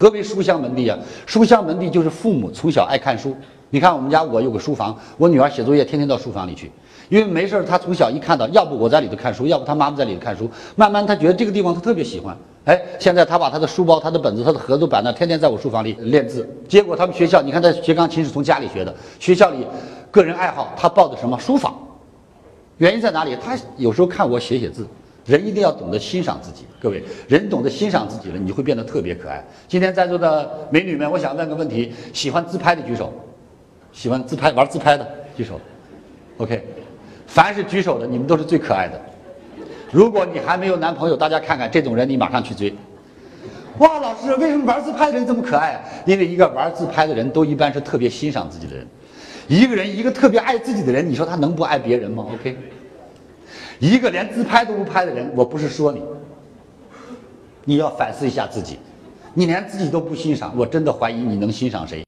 何为书香门第啊？书香门第就是父母从小爱看书。你看我们家我有个书房，我女儿写作业天天到书房里去，因为没事儿她从小一看到，要不我在里头看书，要不她妈妈在里头看书，慢慢她觉得这个地方她特别喜欢。哎，现在她把她的书包、她的本子、她的盒子摆那，天天在我书房里练字。结果他们学校，你看她学钢琴是从家里学的，学校里个人爱好她报的什么书法，原因在哪里？她有时候看我写写字。人一定要懂得欣赏自己，各位，人懂得欣赏自己了，你会变得特别可爱。今天在座的美女们，我想问个问题：喜欢自拍的举手，喜欢自拍玩自拍的举手。OK，凡是举手的，你们都是最可爱的。如果你还没有男朋友，大家看看这种人，你马上去追。哇，老师，为什么玩自拍的人这么可爱？因为一个玩自拍的人都一般是特别欣赏自己的人。一个人，一个特别爱自己的人，你说他能不爱别人吗？OK。一个连自拍都不拍的人，我不是说你，你要反思一下自己，你连自己都不欣赏，我真的怀疑你能欣赏谁。